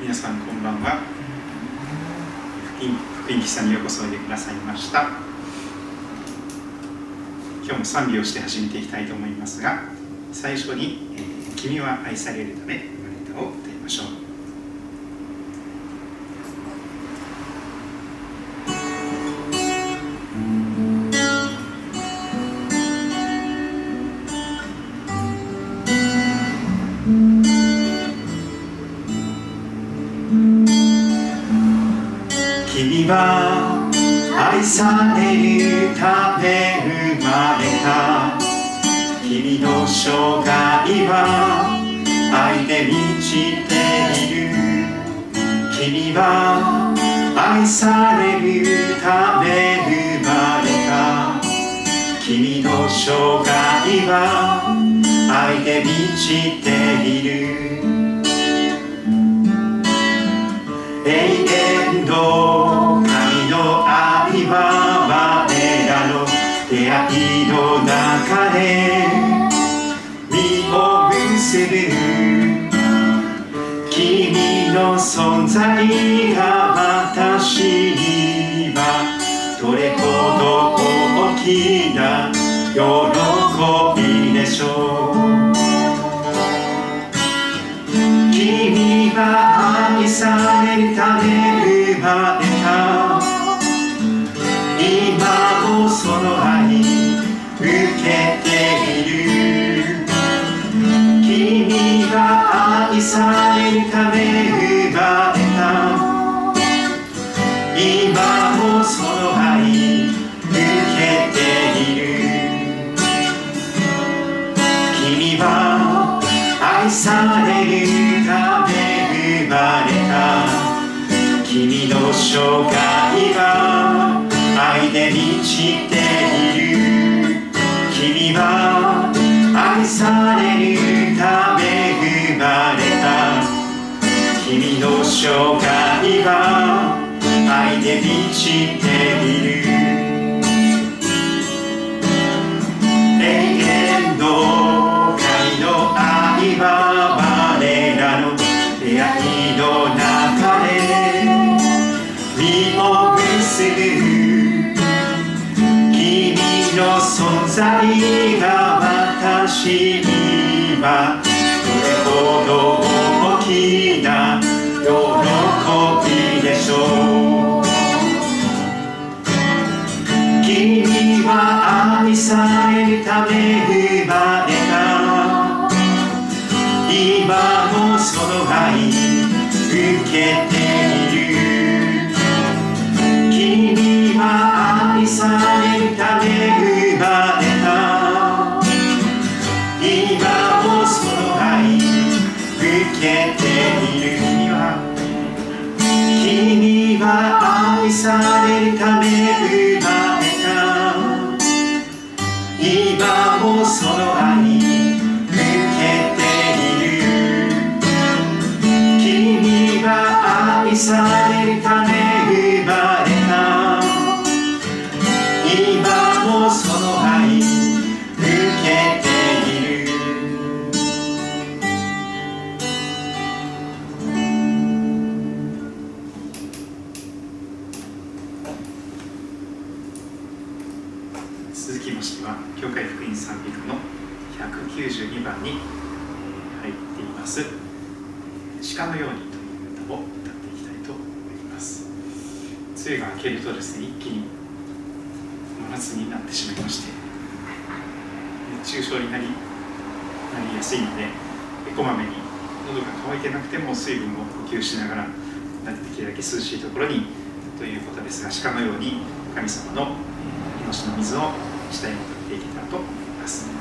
皆さんこんばんは。福音福音喫茶にようこそおいでくださいました。今日も賛美をして始めていきたいと思いますが最初に「君は愛されるため生まれた」を歌いましょう。されるため生まれた君の生涯は愛で満ちて君は愛されるため生まれた君の生涯は愛で満ちている君は愛されるため生まれた君の生涯は愛で満ちている。は我らの出会いの中で実を結ぶ君の存在が私にはどれほど大きな喜びでしょう。君は愛されるため生まれ今もその愛受けている。君は愛され鹿のように」という歌を歌っていきたいと思います梅雨が明けるとですね一気に真夏になってしまいまして熱中症になりなりやすいのでこまめに喉が渇いてなくても水分を補給しながらできるだけ涼しいところにということですが鹿のように神様のえ命の水を下へ求めていけたらと思います。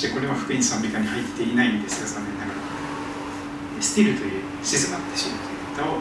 してこれは福音賛美歌に入っていないんですが残念ながら「スティル」という「静まって死ぬ」という歌を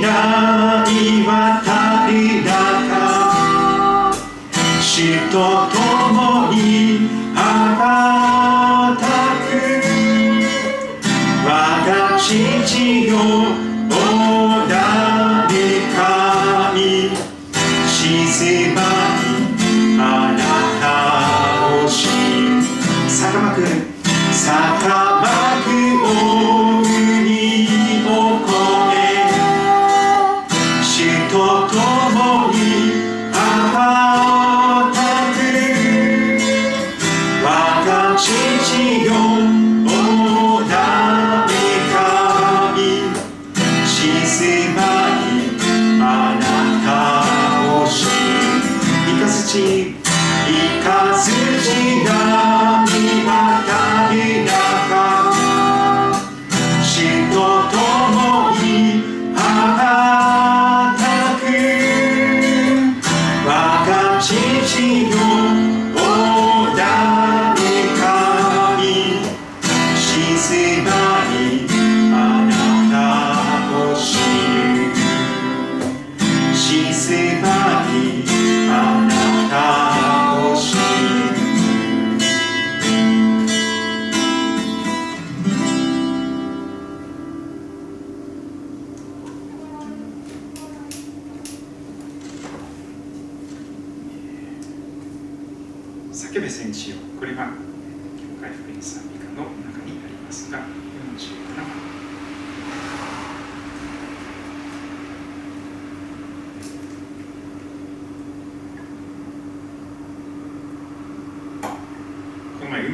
ないだか死と共に羽ばたく。我が父よ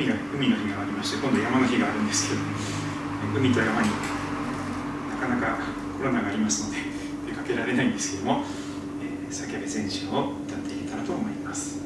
海が海の日がありまして今度山の日があるんですけど海と山になかなかコロナがありますので出かけられないんですけども、えー、先上選手を歌っていけたらと思います。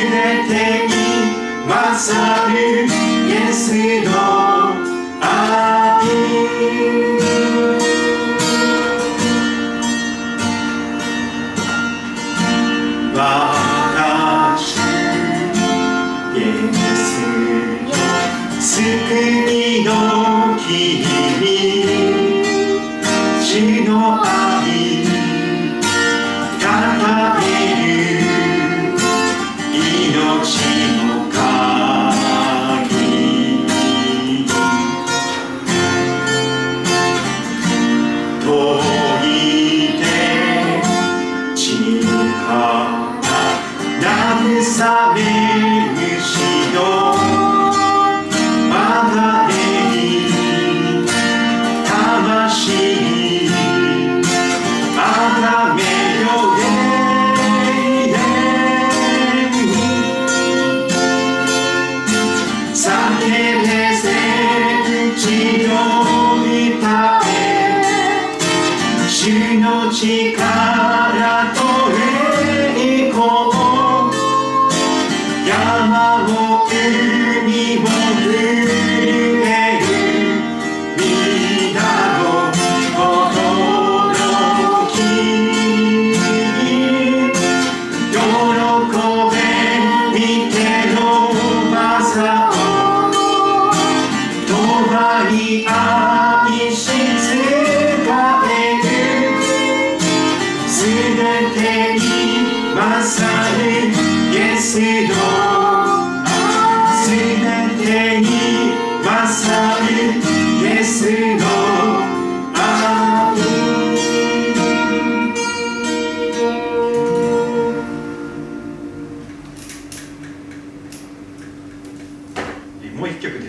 Protège-moi, salut, yes et non.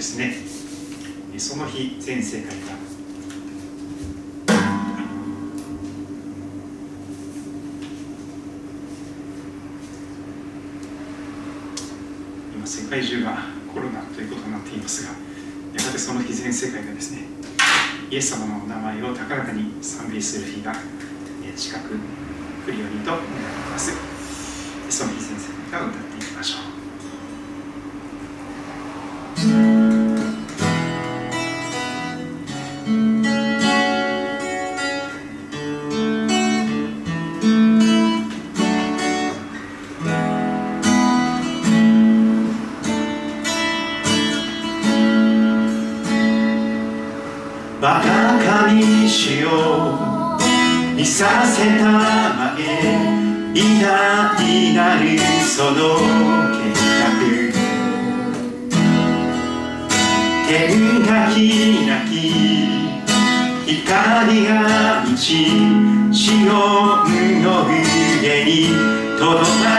ですね。その日全世界が。今世界中がコロナということになっていますがやがてその日全世界がですねイエス様の名前を高らかに賛美する日が近く来るようにと願っています。その日全世界が歌ってらせたまえ偉大なるその計画。天が開き光が満ち潮の上に届か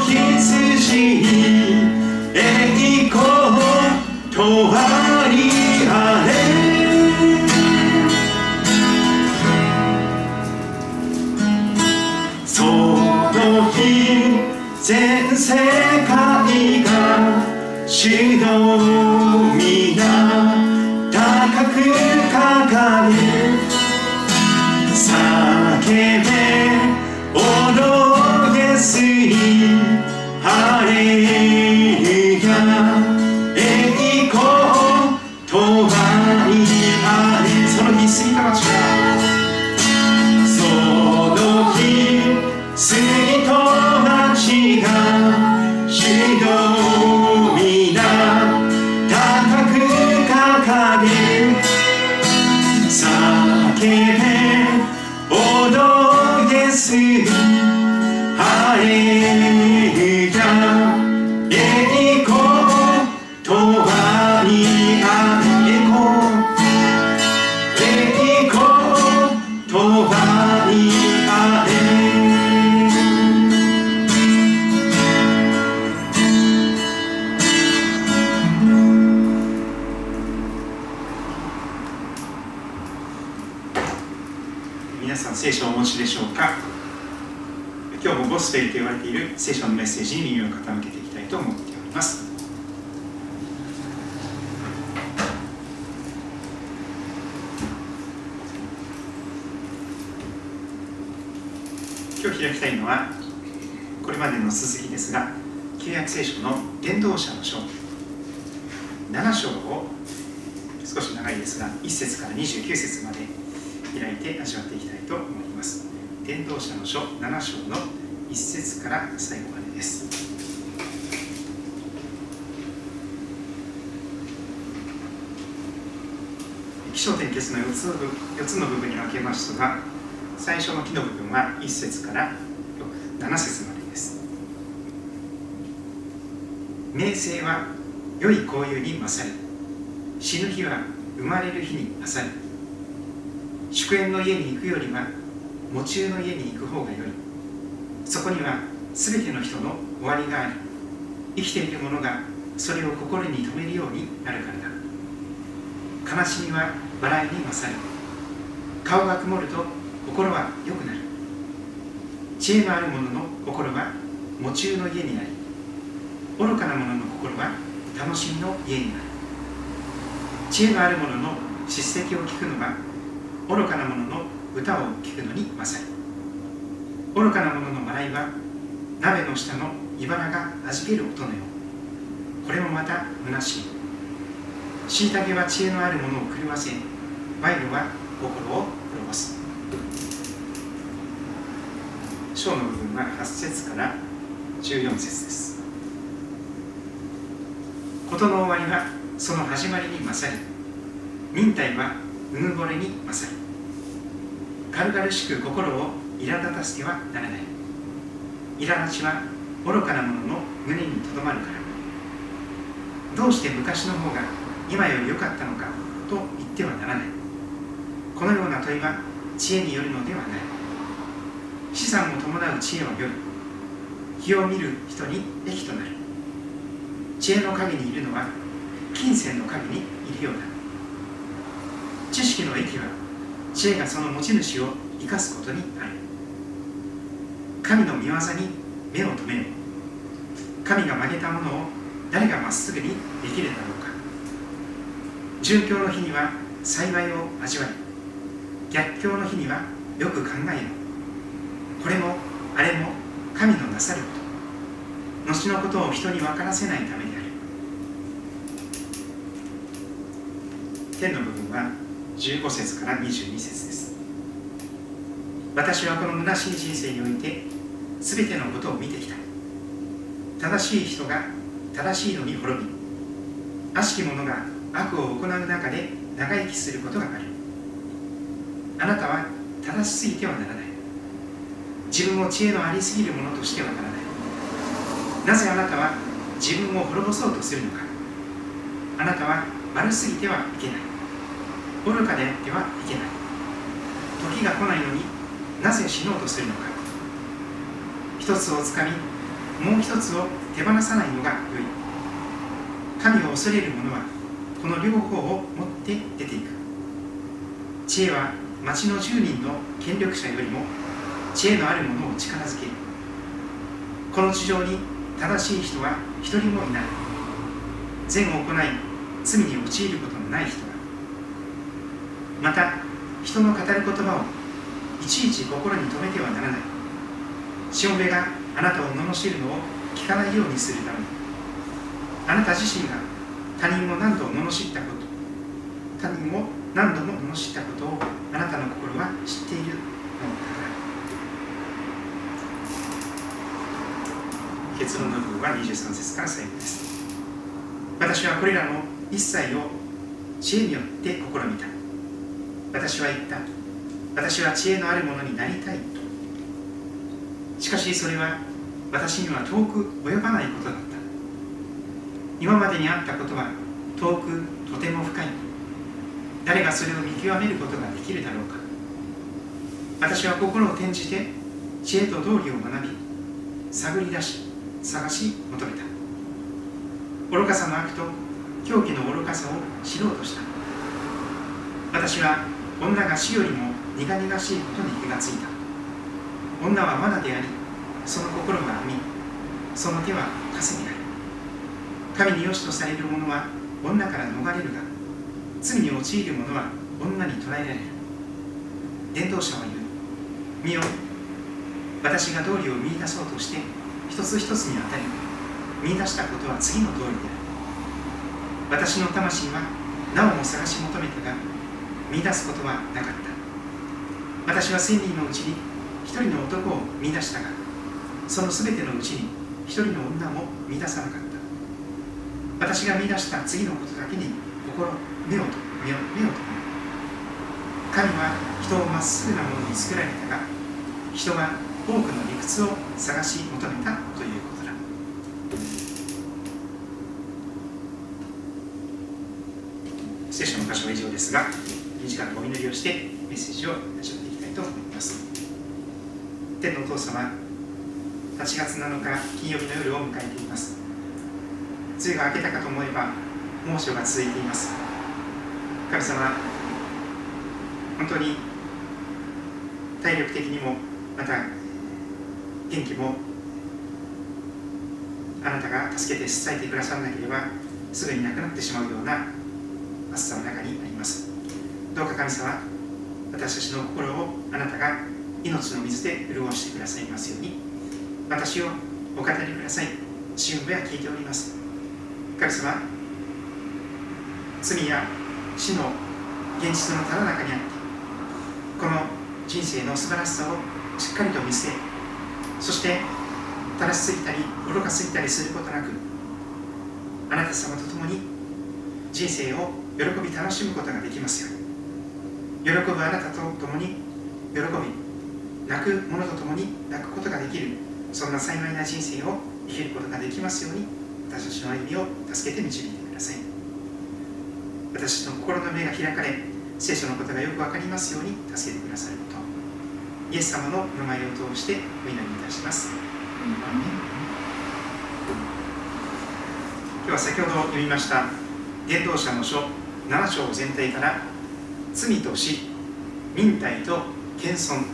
羊にこうとありあれ。その日全世界が主の皆9節まで開いて味わっていきたいと思います。伝道者の書7章の1節から最後までです。起承転結の4つの4つの部分に分けましたが最初の木の部分は1節から7節までです。名声は良い交友に勝る死ぬ日は生まれる日に勝る祝宴の家に行くよりは喪中の家に行く方がよいそこには全ての人の終わりがあり生きている者がそれを心に留めるようになるからだ。悲しみは笑いに勝る。顔が曇ると心は良くなる。知恵のある者の心は喪中の家になり愚かな者の心は楽しみの家になる。知恵のある者の叱責を聞くのは愚かな者の歌を聞くのに勝る。愚かな者の笑いは鍋の下の茨がはじける音のよう。これもまた虚しい。虐げは知恵のある者を狂わせ賄賂は心を滅ぼす。章の部分は8節から14節です。事の終わりはその始まりに勝る忍耐はうぬぼれに勝る。軽々しく心を苛立たせてはならない。苛立ちは愚かな者のの胸にとどまるから。どうして昔の方が今より良かったのかと言ってはならない。このような問いは知恵によるのではない。資産を伴う知恵はよい。日を見る人に益となる。知恵の陰にいるのは金銭の陰にいるようだ。識の益は知恵がその持ち主を生かすことにある。神の御業に目を留めよ神が曲げたものを誰がまっすぐにできるだろうか。殉教の日には幸いを味わい逆境の日にはよく考えよこれもあれも神のなさること。後のことを人に分からせないためである。天の部分は15節から22節です。私はこの虚しい人生において全てのことを見てきた。正しい人が正しいのに滅び悪しき者が悪を行う中で長生きすることがある。あなたは正しすぎてはならない。自分を知恵のありすぎるものとしてはならない。なぜあなたは自分を滅ぼそうとするのか。あなたは悪すぎてはいけない。愚かであってはいけない。時が来ないのになぜ死のうとするのか。一つをつかみもう一つを手放さないのがよい。神を恐れる者はこの両方を持って出ていく。知恵は町の10人の権力者よりも知恵のある者を力づける。この地上に正しい人は一人もいない。善を行い罪に陥ることのない人。また人の語る言葉をいちいち心に留めてはならない。しもべがあなたを罵るのを聞かないようにするために。あなた自身が他人を何度も罵ったこと。他人を何度も罵ったことをあなたの心は知っているのだから。結論の部分は23節から最後です。私はこれらの一切を知恵によって試みた。私は言った。私は知恵のあるものになりたい。としかしそれは私には遠く及ばないことだった。今までにあったことは遠くとても深い。誰がそれを見極めることができるだろうか。私は心を転じて知恵と道理を学び探り出し探し求めた。愚かさの悪と狂気の愚かさを知ろうとした。私は女が死よりも苦々しいことに気がついた。女は罠でありその心が編みその手は枷である神に良しとされる者は女から逃れるが罪に陥る者は女に捕らえられる。伝道者は言う。見よ私が道理を見出そうとして一つ一つに当たり見出したことは次の通りである。私の魂はなおも探し求めたが見出すことはなかった。私は千人のうちに一人の男を見出したがその全てのうちに一人の女も見出さなかった。私が見出した次のことだけに心目をと目を目をと神は人をまっすぐなものに作られたが人は多くの理屈を探し求めたということだ。聖書の箇所は以上ですが。短くお祈りをしてメッセージを始めていきたいと思います。天のお父様8月7日金曜日の夜を迎えています。梅雨が明けたかと思えば猛暑が続いています。神様本当に体力的にもまた元気もあなたが助けて支えてくださらなければすぐになくなってしまうような暑さの中にあります。どうか神様私たちの心をあなたが命の水で潤してくださいますように。私をお語りください。主は聞いております。神様罪や死の現実のただ中にあってこの人生の素晴らしさをしっかりと見据えそして正しすぎたり愚かすぎたりすることなくあなた様と共に人生を喜び楽しむことができますように。喜ぶあなたと共に喜び泣く者と共に泣くことができるそんな幸いな人生を生きることができますように私たちの歩みを助けて導いてください。私の心の目が開かれ聖書のことがよく分かりますように助けてくださること。イエス様の名前を通してお祈りいたします。今日は先ほど読みました伝道者の書7章全体から罪と死忍耐と謙遜。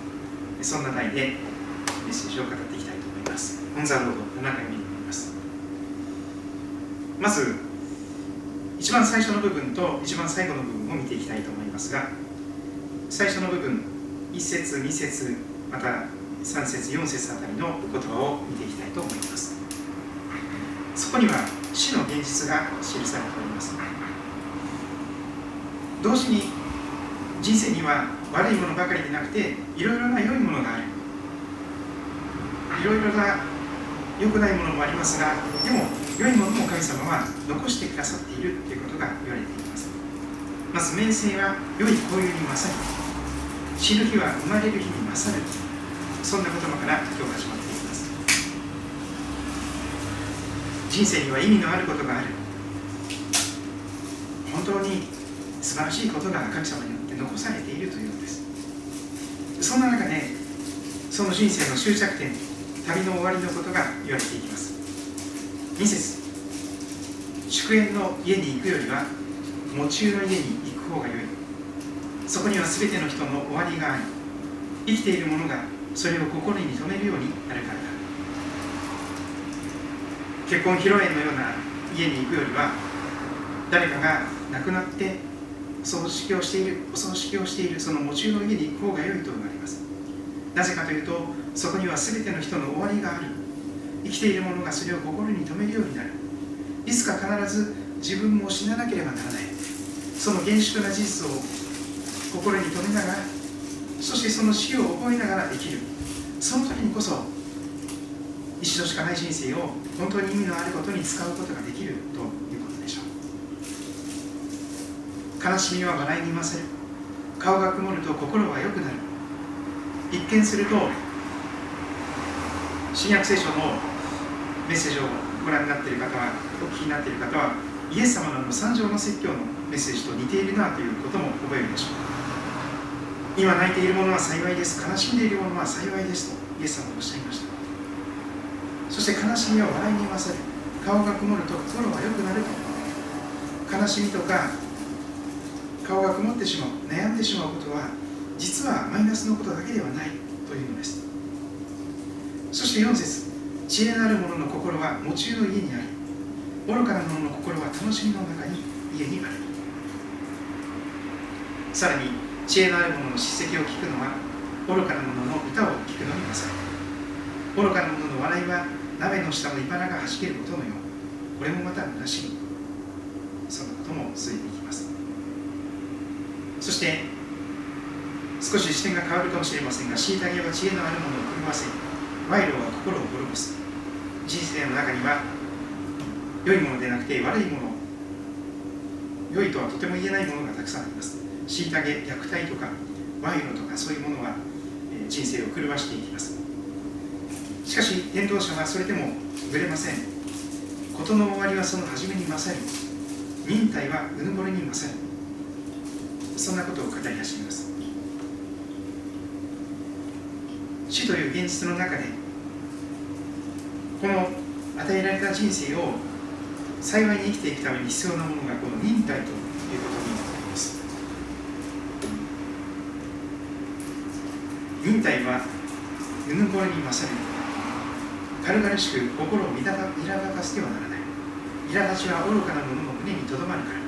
そんな題でメッセージを語っていきたいと思います。オンザロード7回目になります。まず一番最初の部分と一番最後の部分を見ていきたいと思いますが最初の部分1節2節また3節4節あたりの言葉を見ていきたいと思います。そこには死の現実が記されております。同時に人生には悪いものばかりでなくていろいろな良いものがある。いろいろな良くないものもありますがでも良いものも神様は残してくださっているということが言われています。まず名声は良い交友に勝る。死ぬ日は生まれる日に勝る。そんな言葉から今日始まっています。人生には意味のあることがある。本当に素晴らしいことが神様に残されているというのです。そんな中でその人生の終着点旅の終わりのことが言われていきます。2節祝宴の家に行くよりは喪中の家に行く方がよい。そこには全ての人の終わりがあり生きている者がそれを心に留めるようになるからだ。結婚披露宴のような家に行くよりは誰かが亡くなって葬式をしているお葬式をしているその喪中の家に行く方が良いと言われます。なぜかというとそこには全ての人の終わりがある。生きている者がそれを心に留めるようになる。いつか必ず自分も死ななければならない。その厳粛な事実を心に留めながらそしてその死を覚えながら生きる。その時にこそ一度しかない人生を本当に意味のあることに使うことができると悲しみは笑いに勝る。顔が曇ると心は良くなる。一見すると新約聖書のメッセージをご覧になっている方はお聞きになっている方はイエス様の三条の説教のメッセージと似ているなということも覚えるでしょう。今泣いている者は幸いです。悲しんでいる者は幸いですとイエス様はおっしゃいました。そして悲しみは笑いに勝る。顔が曇ると心は良くなると。悲しみとか顔が曇ってしまう悩んでしまうことは実はマイナスのことだけではないというのです。そして4節知恵のある者の心は喪中の家にあり愚かな者の心は楽しみの中に家にある。さらに知恵のある者の叱責を聞くのは愚かな者の歌を聞くのに勝る愚かな者の笑いは鍋の下のいばらがはじけることのよう。これもまた虚しみ。そのことも続いていきます。そして少し視点が変わるかもしれませんが虐げは知恵のある者を狂わせ賄賂は心を滅ぼす。人生の中には良いものでなくて悪いもの良いとはとても言えないものがたくさんあります。虐げ虐待とか賄賂とかそういうものは人生を狂わしていきます。しかし伝道者はそれでもぶれません。事の終わりはその初めに勝る忍耐はうぬぼれに勝る。そんなことを語り始めます。死という現実の中でこの与えられた人生を幸いに生きていくために必要なものがこの忍耐ということになります。忍耐はうぬぼれに勝る。軽々しく心を苛立たせてはならない。苛立ちは愚かな者の胸にとどまるから。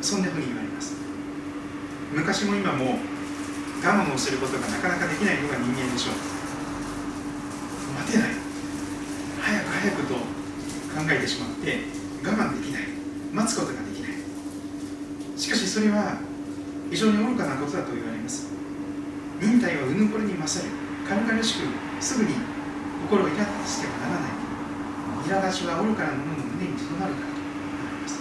そんなふうに言わ。れます昔も今も我慢をすることがなかなかできないのが人間でしょう。待てない。早く早くと考えてしまって我慢できない。待つことができない。しかしそれは非常に愚かなことだと言われます。忍耐はうぬぼれに勝る。軽々しくすぐに心を苛立たせてはならない。苛立ちは愚かな者の胸にとどまるからと言われます。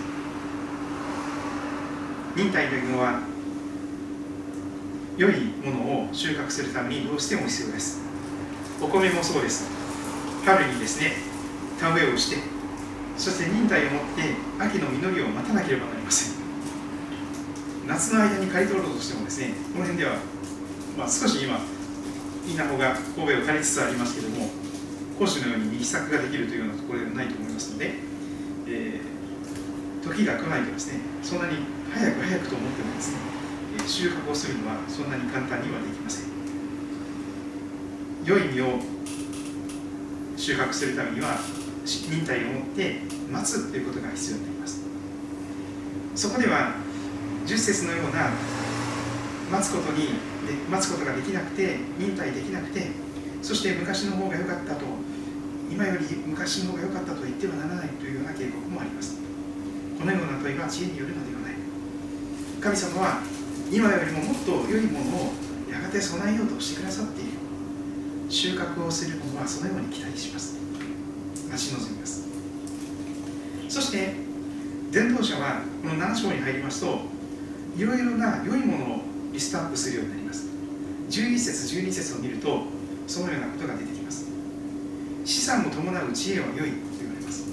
忍耐というのは良いものを収穫するためにどうしても必要です。お米もそうです。春にですね田植えをしてそして忍耐を持って秋の実りを待たなければなりません。夏の間に刈り取ろうとしてもですねこの辺では、まあ、少し今稲穂が神戸を刈りつつありますけども講師のように右作ができるというようなところではないと思いますので、えー、時が来ないとですねそんなに早く早くと思ってもですね収穫をするのはそんなに簡単にはできません。良い実を収穫するためには忍耐を持って待つということが必要になります。そこでは10節のような待つことにで待つことができなくて忍耐できなくてそして昔の方が良かったと今より昔の方が良かったと言ってはならないというような警告もあります。このような問いは知恵によるのではない。神様は今よりももっと良いものをやがて備えようとしてくださっている。収穫をする者はそのように期待します。待ち望みます。そして伝道者はこの7章に入りますといろいろな良いものをリストアップするようになります。11節12節を見るとそのようなことが出てきます。資産を伴う知恵は良いと言われます。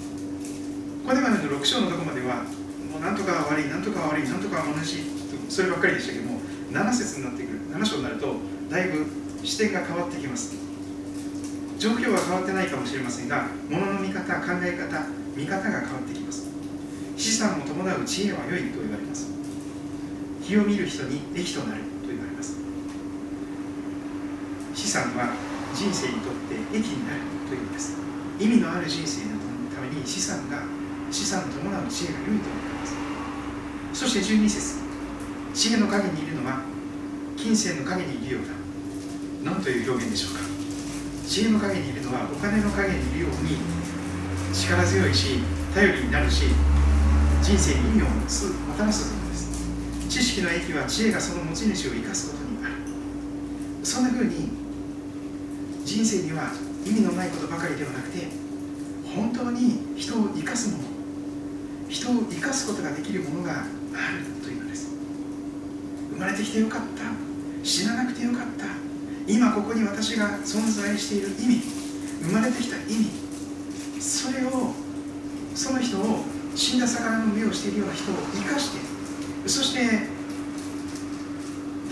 これまでの6章のところまではもうなんとかは悪いなんとかは悪いなんとかは同じそればっかりでしたけども7節になってくる7章になるとだいぶ視点が変わってきます。状況は変わってないかもしれませんが物の見方考え方見方が変わってきます。資産を伴う知恵は良いと言われます。日を見る人に益となると言われます。資産は人生にとって益になるというのです。意味のある人生のために資産が資産を伴う知恵が良いと思います。そして12節。知恵の陰にいるのは金銭の陰にいるようだ。何という表現でしょうか。知恵の陰にいるのはお金の陰にいるように力強いし頼りになるし人生に意味をもたらすものです。知識の益は知恵がその持ち主を生かすことにある。そんな風に人生には意味のないことばかりではなくて本当に人を生かすもの人を生かすことができるものがあるという。生まれてきてよかった。死ななくてよかった。今ここに私が存在している意味生まれてきた意味それをその人を死んだ魚の目をしているような人を生かしてそして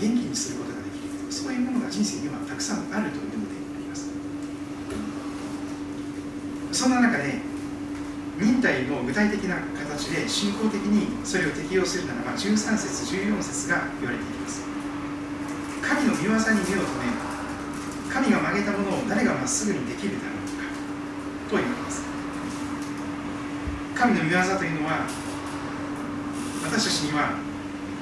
元気にすることができる。そういうものが人生にはたくさんあるというのであります。そんな中で忍耐の具体的な形で信仰的にそれを適用するならば13節14節が言われています。神の御業に目を留め神が曲げたものを誰がまっすぐにできるだろうかと言われます。神の御業というのは私たちには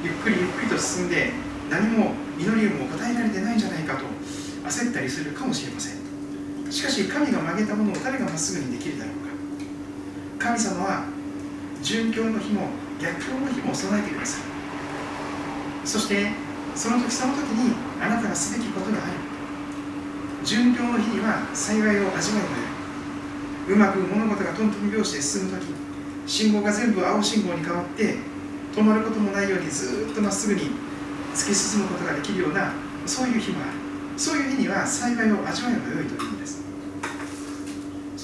ゆっくりゆっくりと進んで何も祈りをも答えられてないんじゃないかと焦ったりするかもしれません。しかし神が曲げたものを誰がまっすぐにできるだろうか。神様は殉教の日も逆境の日も備えてください。そしてその時その時にあなたがすべきことがある。殉教の日には幸いを味わえるうまく物事がトントン拍子で進む時信号が全部青信号に変わって止まることもないようにずっとまっすぐに突き進むことができるようなそういう日もある。そういう日には幸いを味わえばよいというのです。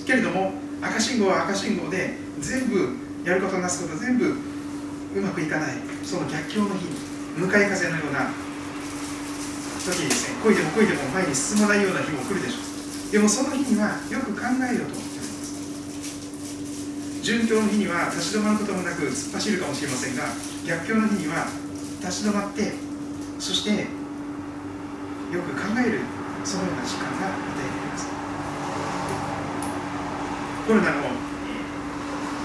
けれども赤信号は赤信号で全部やることなすこと全部うまくいかない。その逆境の日向かい風のような時にですね漕いでも漕いでも前に進まないような日も来るでしょう。でもその日にはよく考えようと思ってます。順境の日には立ち止まることもなく突っ走るかもしれませんが逆境の日には立ち止まってそしてよく考えるそのような時間が与えられますコロナの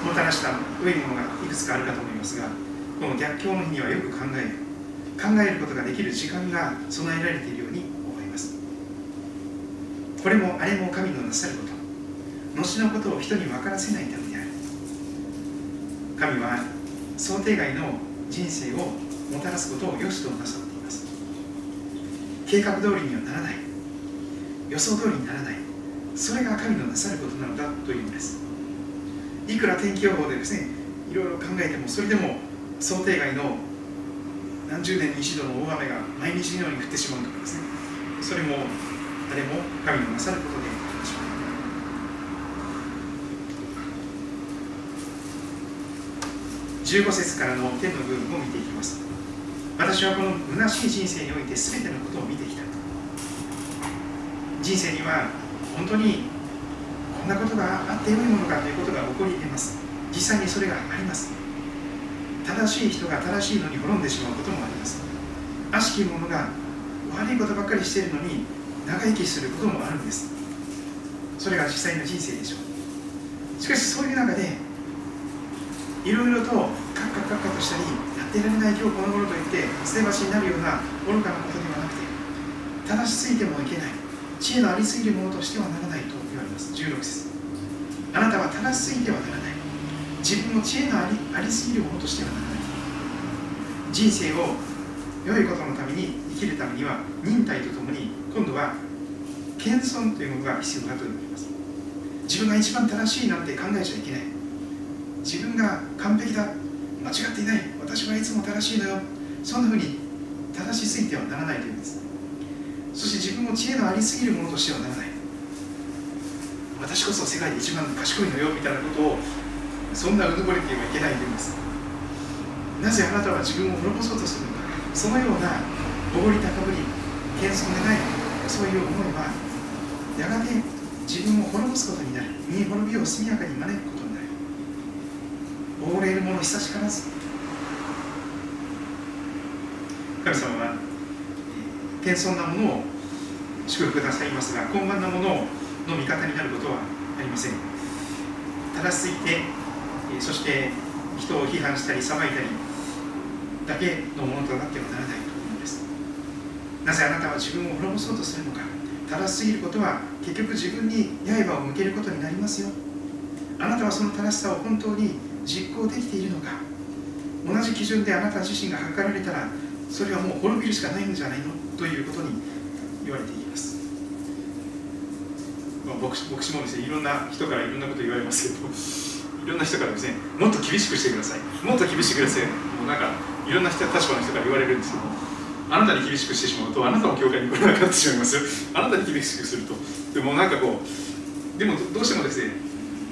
もたらした良いものがいくつかあるかと思いますがこの逆境の日にはよく考える考えることができる時間が備えられているように思います。これもあれも神のなさること。後のことを人に分からせないためである。神は想定外の人生をもたらすことを良しとなさっています。計画通りにはならない。予想通りにならない。それが神のなさることなのだというのです。いくら天気予報でですねいろいろ考えてもそれでも想定外の何十年に一度の大雨が毎日のように降ってしまうとかですねそれもあれも神のなさることでありましょう15節からの天の部分を見ていきます。私はこの虚しい人生において全てのことを見てきた。人生には本当にこんなことがあってよいものかということが起こり得ます。実際にそれがあります。正しい人が正しいのに滅んでしまうこともあります。悪しき者が悪いことばっかりしているのに長生きすることもあるんです。それが実際の人生でしょう。しかしそういう中でいろいろとカッカカッカとしたりやってられない今日この頃といって捨て橋になるような愚かなことではなくて正しすぎてもいけない。知恵のありすぎるものとしてはならないと言われます。16節。あなたは正しすぎてはならない。自分の知恵のありありすぎるものとしてはならない。人生を良いことのために生きるためには忍耐とともに今度は謙遜というものが必要だと思います。自分が一番正しいなんて考えちゃいけない。自分が完璧だ。間違っていない。私はいつも正しいのよ。そんなふうに正しすぎてはならないというんです。そして自分も知恵のありすぎるものとしてはならない。私こそ世界で一番賢いのよみたいなことをそんなうぬぼれてはいけないんです。なぜあなたは自分を滅ぼそうとするのか。そのようなおごり高ぶり謙遜でないそういう思いはやがて自分を滅ぼすことになる身滅びを速やかに招くことになる。おごれる者久しからず。神様は謙遜なものを祝福くださいますが傲慢なものの味方になることはありません。正しすぎてそして人を批判したり裁いたりだけのものとなってはならないと思うんですなぜあなたは自分を滅ぼそうとするのか。正しすぎることは結局自分に刃を向けることになりますよ。あなたはその正しさを本当に実行できているのか。同じ基準であなた自身が測られたらそれはもう滅びるしかないんじゃないの？ということに言われています。まあ、牧師牧師もですねいろんな人からいろんなこと言われますけど いろんな人からですねもっと厳しくしてください。もっと厳しくくださいもうなんかいろんな人立場の人から言われるんですけどあなたに厳しくしてしまうとあなたも教会に来なくなってしまいますあなたに厳しくすると。でもなんかこうでもどうしてもですね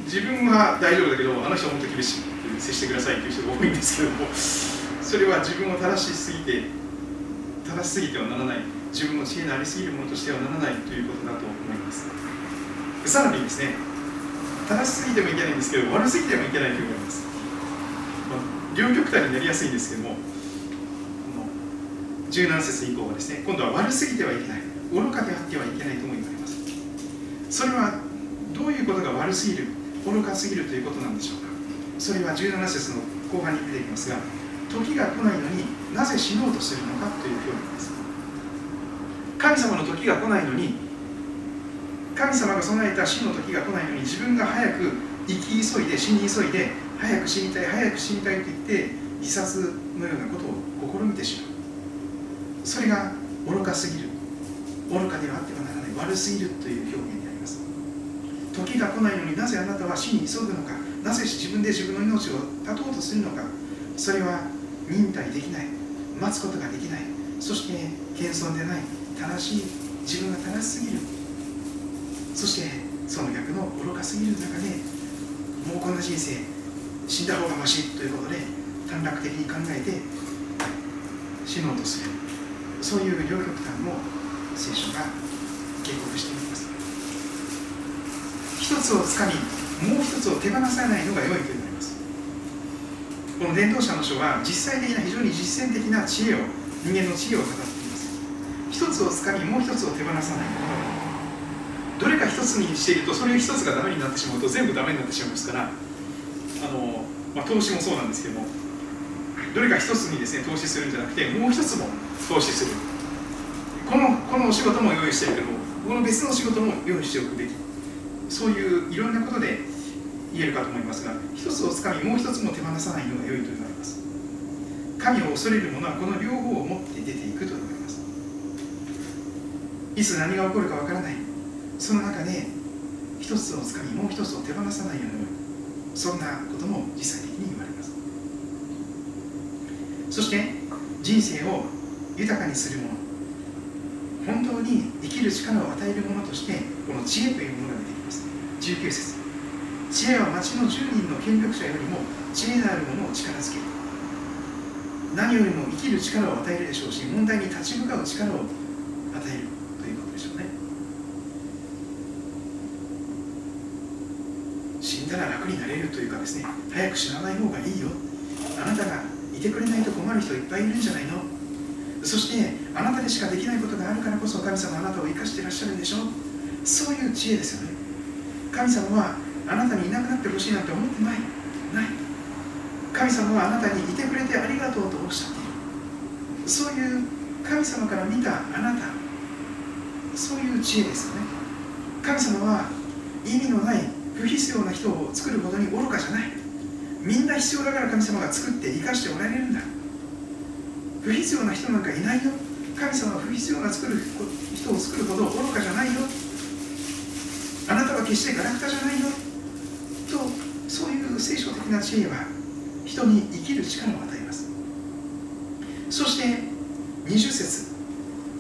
自分は大丈夫だけどあの人はもっと厳しく接してくださいという人が多いんですけども。それは自分を正しすぎて正しすぎてはならない。自分の知恵のありすぎるものとしてはならないということだと思います。さらにですね正しすぎてもいけないんですけど悪すぎてもいけないと思いうことです、まあ、両極端になりやすいんですけども17節以降はですね今度は悪すぎてはいけない。愚かであってはいけないとも言われます。それはどういうことが悪すぎる愚かすぎるということなんでしょうか。それは17節の後半に出てきますが時が来ないのになぜ死のうとするのかという表現です。神様の時が来ないのに神様が備えた死の時が来ないのに自分が早く生き急いで死に急いで早く死にたい早く死にたいと言って自殺のようなことを試みてしまう。それが愚かすぎる。愚かではあってはならない悪すぎるという表現であります。時が来ないのになぜあなたは死に急ぐのか。なぜ自分で自分の命を絶とうとするのか。それは忍耐できない。待つことができない。そして謙遜でない。正しい。自分が正しすぎる。そしてその逆の愚かすぎる中でもうこんな人生死んだ方がましいということで短絡的に考えて死のうとする。そういう両極端も聖書が警告しています。一つをつかみもう一つを手放さないのが良いとこの伝道者の書は実際的な非常に実践的な知恵を人間の知恵を語っています。一つをつかみもう一つを手放さないどれか一つにしているとそれ一つがダメになってしまうと全部ダメになってしまいますからあの、まあ、投資もそうなんですけどもどれか一つにですね投資するんじゃなくてもう一つも投資する。このこのお仕事も用意しているけどこの別の仕事も用意しておくべき。そういういろんなことで言えるかと思いますが一つをつかみもう一つも手放さないのが良いと言われます。神を恐れる者はこの両方を持って出ていくと言われます。いつ何が起こるかわからない。その中で一つをつかみもう一つを手放さないようにそんなことも実際的に言われます。そして人生を豊かにするもの本当に生きる力を与えるものとしてこの知恵というものが出てきます。19節。知恵は町の10人の権力者よりも知恵のあるものを力づけ。る何よりも生きる力を与えるでしょうし問題に立ち向かう力を与えるということでしょうね死んだら楽になれるというかですね早く死なない方がいいよ。あなたがいてくれないと困る人いっぱいいるんじゃないの。そしてあなたにしかできないことがあるからこそ神様あなたを生かしていらっしゃるんでしょう。そういう知恵ですよね。神様はあなたにいなくなってほしいなんて思ってない。ない。神様はあなたにいてくれてありがとうとおっしゃっている。そういう神様から見たあなた。そういう知恵ですよね。神様は意味のない不必要な人を作るほどに愚かじゃない。みんな必要だから神様が作って生かしておられるんだ。不必要な人なんかいないよ。神様は不必要な作る人を作るほど愚かじゃないよ。あなたは決してガラクタじゃないよ。そういう聖書的な知恵は人に生きる力を与えます。そして20節。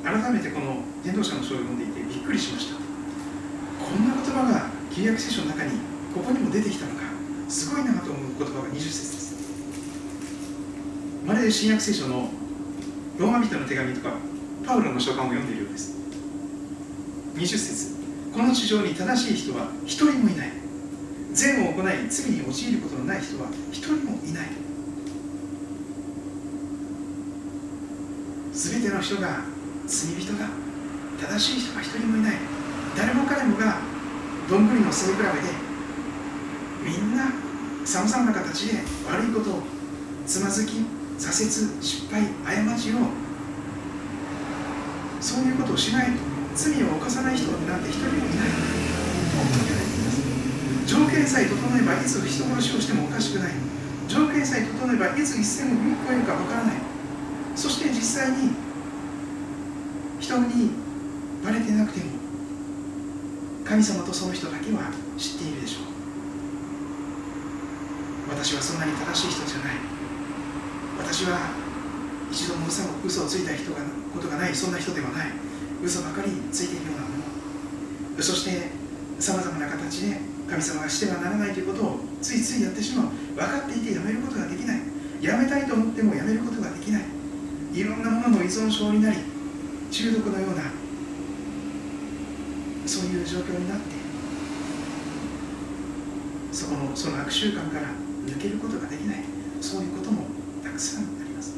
改めてこの伝道者の書を読んでいてびっくりしました。こんな言葉が旧約聖書の中にここにも出てきたのか。すごいなと思う言葉が20節です。まるで新約聖書のローマ人の手紙とかパウロの書簡を読んでいるようです。20節。この地上に正しい人は一人もいない。善を行い罪に陥ることのない人は一人もいない。全ての人が罪人だ正しい人が一人もいない。誰も彼もがどんぐりの背比べでみんなさまざまな形で悪いことをつまずき挫折失敗過ちをそういうことをしない罪を犯さない人なんて一人もいない。と思っています条件さえ整えばいつ人殺しをしてもおかしくない。条件さえ整えばいつ一線を踏み越えるかわからない。そして実際に人にバレてなくても神様とその人だけは知っているでしょう。私はそんなに正しい人じゃない。私は一度も嘘嘘をついた人がことがないそんな人ではない。嘘ばかりついているようなもの。そしてさまざまな形で神様がしてはならないということをついついやってしまう。分かっていてやめることができない。やめたいと思ってもやめることができない。いろんなものの依存症になり中毒のようなそういう状況になってそこのその悪習慣から抜けることができない。そういうこともたくさんあります。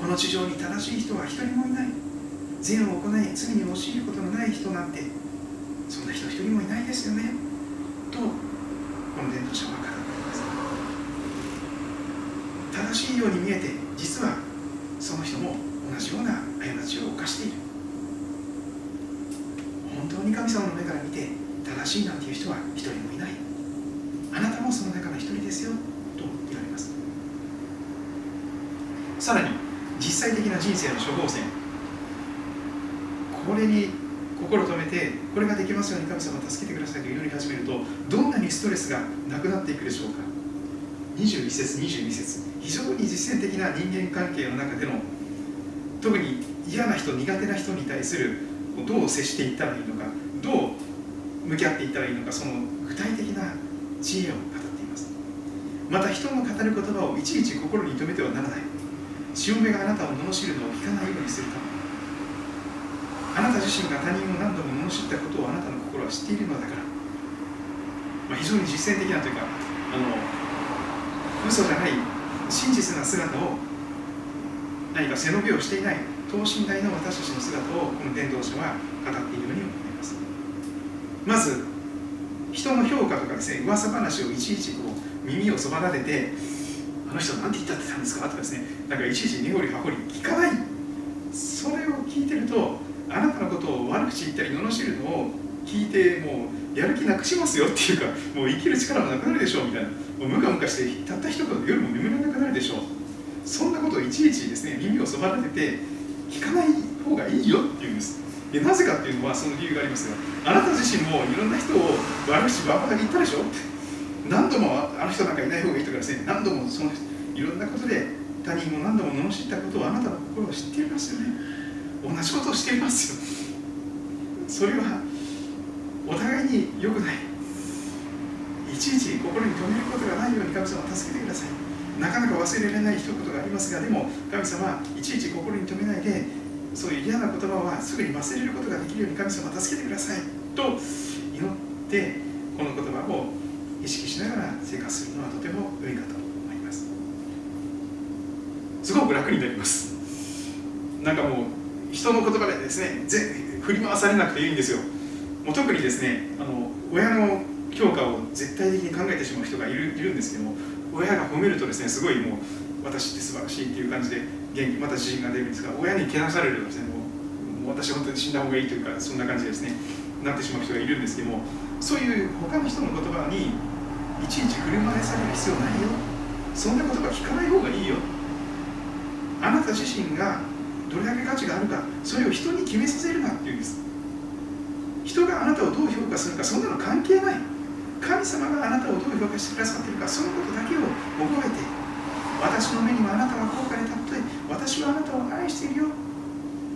この地上に正しい人は一人もいない。善を行い罪に陥ることのない人なんてそんな人一人もいないですよね。とこの伝道者は語っています。正しいように見えて実はその人も同じような過ちを犯している。本当に神様の目から見て正しいなんていう人は一人もいない。あなたもその中の一人ですよと言われます。さらに実際的な人生の処方箋。これに心を止めてこれができますように神様助けてくださいと祈り始めるとどんなにストレスがなくなっていくでしょうか。21節22節非常に実践的な人間関係の中での特に嫌な人苦手な人に対するどう接していったらいいのかどう向き合っていったらいいのかその具体的な知恵を語っています。また人の語る言葉をいちいち心に留めてはならない。潮目があなたを罵るのを聞かないようにするため。あなた自身が他人を何度も罵ったことをあなたの心は知っているのだから、まあ、非常に実践的なというかあの嘘じゃない真実な姿を何か背伸びをしていない等身大の私たちの姿をこの伝道者は語っているように思います。まず人の評価とかですね噂話をいちいちこう耳をそば立ててあの人なんて言ったってたんですか？とかですねなんかいちいち根掘り葉掘り聞かない。それを聞いてるとあなたのことを悪口言ったり罵るのを聞いてもうやる気なくしますよっていうかもう生きる力もなくなるでしょうみたいな。もうムカムカしてたった一言で夜も眠れなくなるでしょう。そんなことをいちいちですね耳をそば立てて聞かない方がいいよっていうんです。でなぜかっていうのはその理由がありますがあなた自身もいろんな人を悪口ばばだに言ったでしょって。何度もあの人なんかいない方がいいとかですね。何度もそのいろんなことで他人を何度も罵ったことをあなたの心を知っていますよね。同じことをしていますよ。それはお互いに良くない。いちいち心に留めることがないように神様助けてください。なかなか忘れられない一言がありますがでも神様はいちいち心に留めないでそういう嫌な言葉はすぐに忘れることができるように神様助けてくださいと祈ってこの言葉を意識しながら生活するのはとても良いかと思います。すごく楽になります。なんかもう人の言葉でですね全振り回されなくていいんですよ。もう特にですねあの親の評価を絶対的に考えてしまう人がいるいるんですけども親が褒めるとですねすごいもう私って素晴らしいっていう感じで元気また自信が出るんですが親にけなされるとですねもう私本当に死んだ方がいいというかそんな感じでですねなってしまう人がいるんですけどもそういう他の人の言葉にいちいち振る舞いされる必要ないよ。そんな言葉聞かない方がいいよ。あなた自身がどれだけ価値があるかそれを人に決めさせるなっていうんです。人があなたをどう評価するかそんなの関係ない。神様があなたをどう評価してくださっているかそのことだけを覚えて私の目にはあなたは高価でたっとい私はあなたを愛しているよ。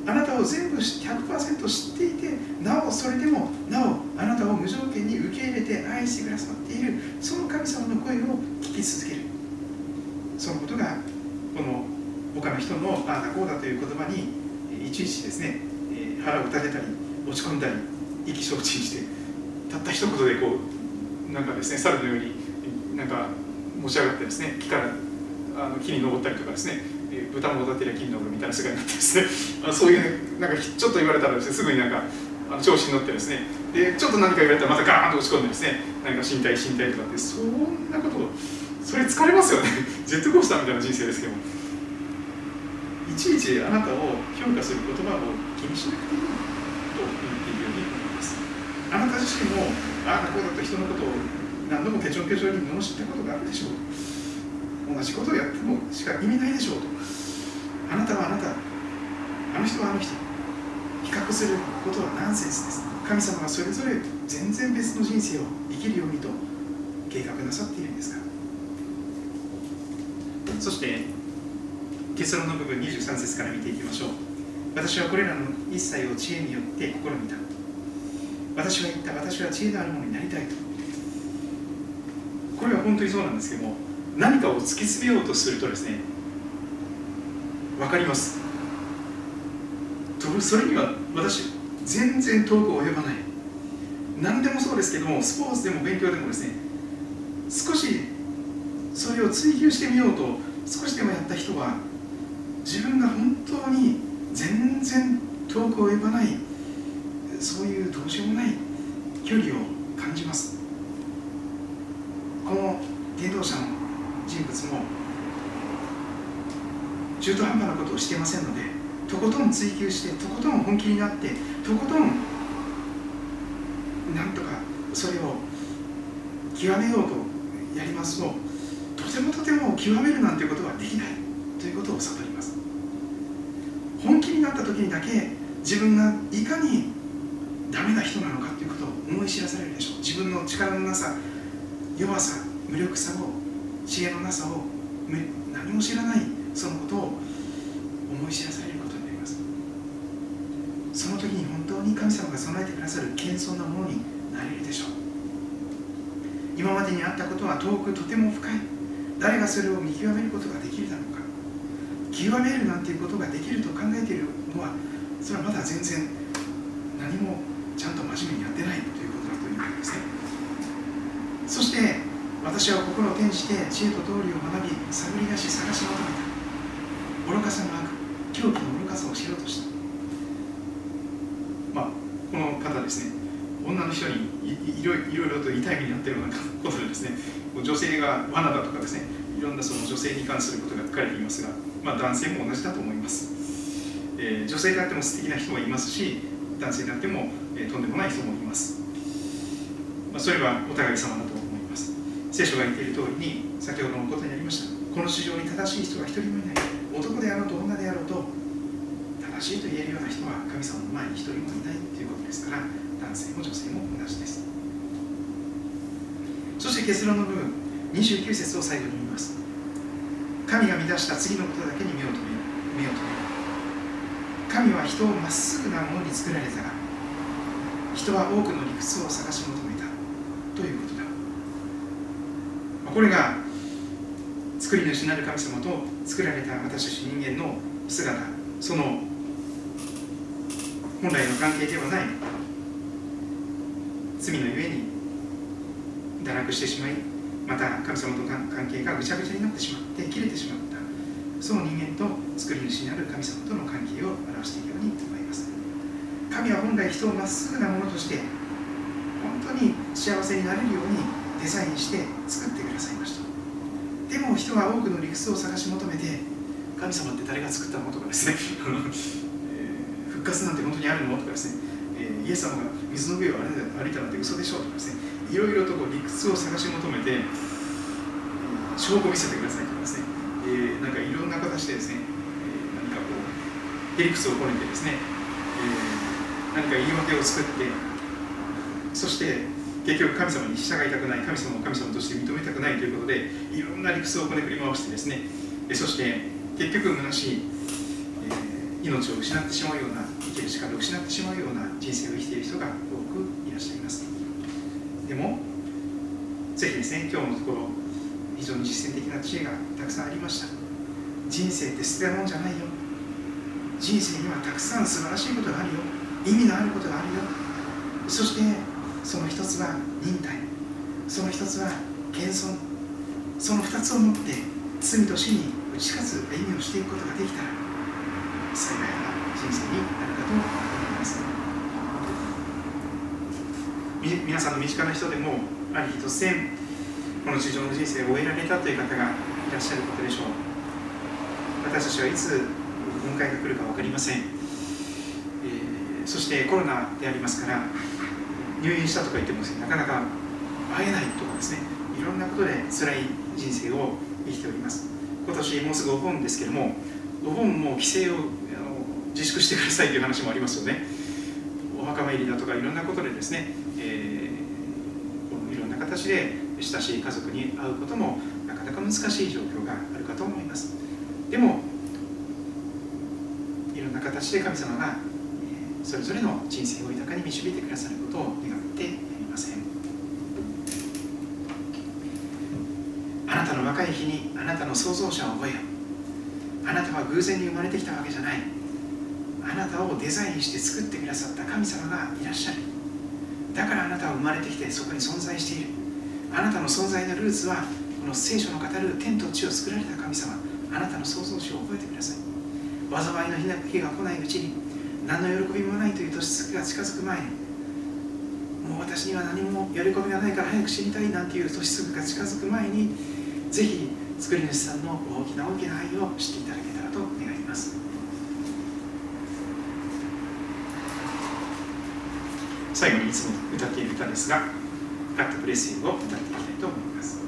あなたを全部100%知っていてなおそれでもなおあなたを無条件に受け入れて愛してくださっているその神様の声を聞き続ける。そのことが人のああだこうだという言葉にいちいちですね、え腹を打たれたり落ち込んだり意気消沈してたった一言でこうなんかですね猿のようになんか持ち上がってですね木からあの木に登ったりとかですね、え豚も立てりゃ木に登るみたいな世界になってですね。あそういう、なんかちょっと言われたらですねすぐになんかあの調子に乗ってですね。でちょっと何か言われたらまたガーンと落ち込んでですねなんか身体身体とかってそんなことそれ疲れますよね。ジェットコースターみたいな人生ですけども。いちいちあなたを評価する言葉を気にしなくていいと言っているように思います。あなた自身もああこうだと人のことを何度もケチョンケチョンに罵ったことがあるでしょう。同じことをやってもしか意味ないでしょう。とあなたはあなたあの人はあの人。比較することはナンセンスです。神様はそれぞれ全然別の人生を生きるようにと計画なさっているんですから。そして結論の部分23節から見ていきましょう。私はこれらの一切を知恵によって試みた私は言った。私は知恵のあるものになりたいと。これは本当にそうなんですけども何かを突き詰めようとするとですね分かります。それには私全然遠く及ばない。何でもそうですけどもスポーツでも勉強でもですね少しそれを追求してみようと少しでもやった人は自分が本当に全然遠く及ばないそういうどうしようもない距離を感じます。この伝道者の人物も中途半端なことをしてませんのでとことん追求してとことん本気になってとことんなんとかそれを極めようとやりますととてもとても極めるなんてことはできない。ということを悟ります。本気になった時にだけ自分がいかにダメな人なのかということを思い知らされるでしょう。自分の力のなさ弱さ無力さを知恵のなさを何も知らないそのことを思い知らされることになります。その時に本当に神様が備えてくださる謙遜なものになれるでしょう。今までにあったことは遠くとても深い。誰がそれを見極めることができるだろうか。極めるなんていうことができると考えているのはそれはまだ全然何もちゃんと真面目にやってないということだというわけですね。そして私は心を転じて知恵と道理を学び探り出し探し求めた。愚かさの悪狂気の愚かさを知ろうとした。まあこの方ですね。女の人にいろいろと痛い目に遭ってるようなことでですね。女性が罠だとかですね。いろんなその女性に関することが書かれていますが、まあ、男性も同じだと思います、えー、女性であっても素敵な人もいますし男性であっても、えー、とんでもない人もいます、まあ、それはお互い様だと思います。聖書が言っている通りに先ほどのことにありました。この市場に正しい人は一人もいない。男であろうと女であろうと正しいと言えるような人は神様の前に一人もいないということですから男性も女性も同じです。そして結論の部分29節を最後に見ます。神が乱した次のことだけに目を留め目を留め神は人をまっすぐなものに作られたが人は多くの理屈を探し求めた。ということだ。これが作り主なる神様と作られた私たち人間の姿。その本来の関係ではない。罪のゆえに堕落してしまいまた神様との関係がぐちゃぐちゃになってしまって切れてしまったその人間と作り主になる神様との関係を表しているように思います。神は本来人をまっすぐなものとして本当に幸せになれるようにデザインして作ってくださいました。でも人は多くの理屈を探し求めて神様って誰が作ったのとかですね。復活なんて本当にあるの？とかですね、イエス様が水の上を歩いたなんて嘘でしょ？うとかですね。いろいろとこう理屈を探し求めて証拠を見せてくださいとかですね、えー、なんかいろんな形でですね、えー、何かこうへりくつをこねてですね、えー、何か言い訳を作ってそして結局神様に従いたくない神様を神様として認めたくないということでいろんな理屈をこねくり回してですねそして結局虚しい、えー、命を失ってしまうような生きる力を失ってしまうような人生を生きている人が多くいらっしゃいます。でもぜひですね今日のところ非常に実践的な知恵がたくさんありました。人生って捨てたもんじゃないよ。人生にはたくさん素晴らしいことがあるよ。意味のあることがあるよ。そしてその一つは忍耐。その一つは謙遜。その二つをもって罪と死に打ち勝つ歩みをしていくことができたら幸いな人生になるかと思います皆さんの身近な人でもある日突然この地上の人生を終えられたという方がいらっしゃることでしょう。私たちはいつ迎えが来るか分かりません、えー、そしてコロナでありますから入院したとか言ってもなかなか会えないとかですねいろんなことで辛い人生を生きております。今年もうすぐお盆ですけどもお盆も規制を自粛してくださいという話もありますよね。お墓参りだとかいろんなことでですね、形で親しい家族に会うこともなかなか難しい状況があるかと思います。でもいろんな形で神様がそれぞれの人生を豊かに導いてくださることを願っていません。あなたの若い日にあなたの創造者を覚えよあなたは偶然に生まれてきたわけじゃない。あなたをデザインして作ってくださった神様がいらっしゃる。だからあなたは生まれてきてそこに存在している。あなたの存在のルーツはこの聖書の語る天と地を作られた神様。あなたの創造主を覚えてください。災いの日が来ないうちに何の喜びもないという年月が近づく前にもう私には何も喜びがないから早く死にたいなんていう年月が近づく前にぜひ作り主さんの大きな大きな愛を知っていただけたらと願います。最後にいつも歌っている歌ですが「ガットブレッシング」を歌っていきたいと思います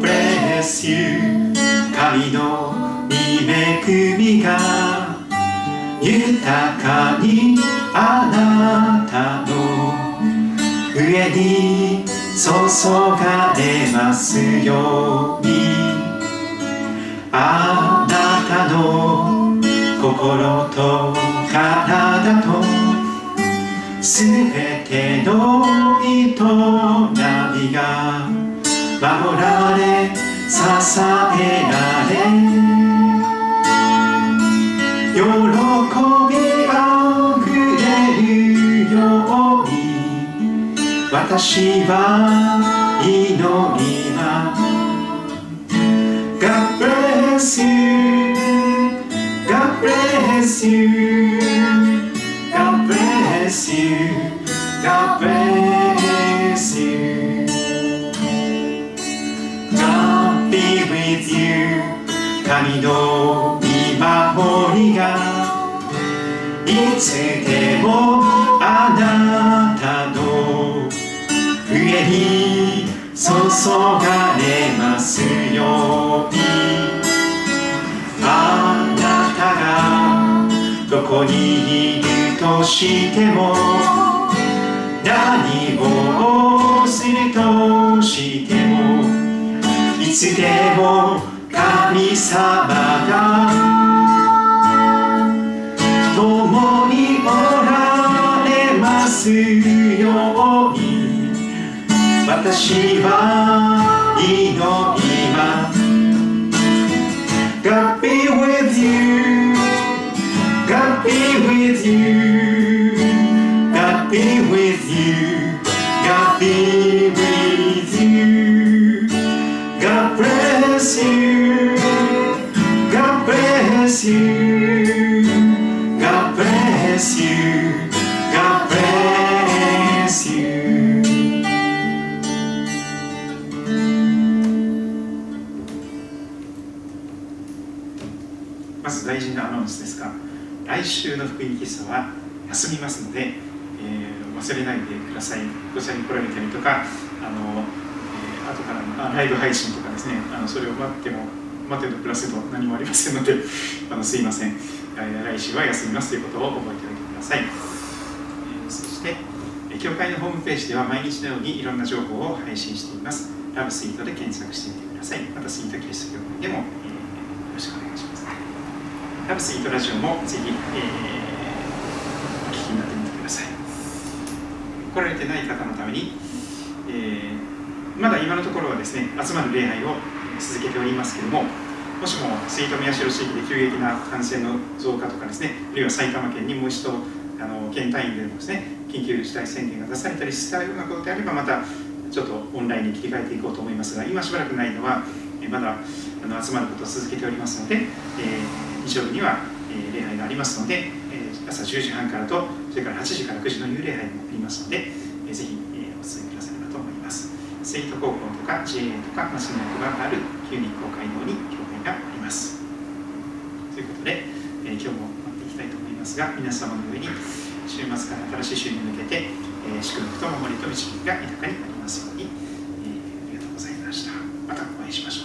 bless you 豊かにあなたの上に注がれますようにあなたの心と体とすべての営みが守られ支えられ私は祈ります God bless you God bless you God bless you God bless you God be with you 神の見守りがいつでも注がれますようにあなたがどこにいるとしても何をするとしてもいつでも神様が共におられます。私は祈ります God be with you God be with you 待っても待てど暮らせど何もありませんので あのすいません、来週は休みますということを覚えておいてください、えーそしてえー教会のホームページでは毎日のようにいろんな情報を配信しています。ラブスイートで検索してみてください。またスイートキリスト教会でも、えーよろしくお願いします。ラブスイートラジオもぜひ、えーお聞きになってみてください。来られてない方のために、えーまだ今のところはですね集まる礼拝を続けておりますけれどももしもスイート宮代地域で急激な感染の増加とかですねあるいは埼玉県にもう一度あの県単位でもですね緊急事態宣言が出されたりしたようなことであればまたちょっとオンラインに切り替えていこうと思いますが今しばらくないのは、まだあの集まることを続けておりますので、えー、日曜日には、え礼拝がありますので、え朝10時半からとそれから8時から9時の幽霊杯もありますので、えぜひ、成都高校とか JA とか、まあ、その役場がある旧日光街道に教会があります。ということで、えー、今日も待っていきたいと思いますが皆様の上に週末から新しい週に向けて、えー、祝福と守りと導きが豊かになりますように、えー、ありがとうございました。またお会いしましょう。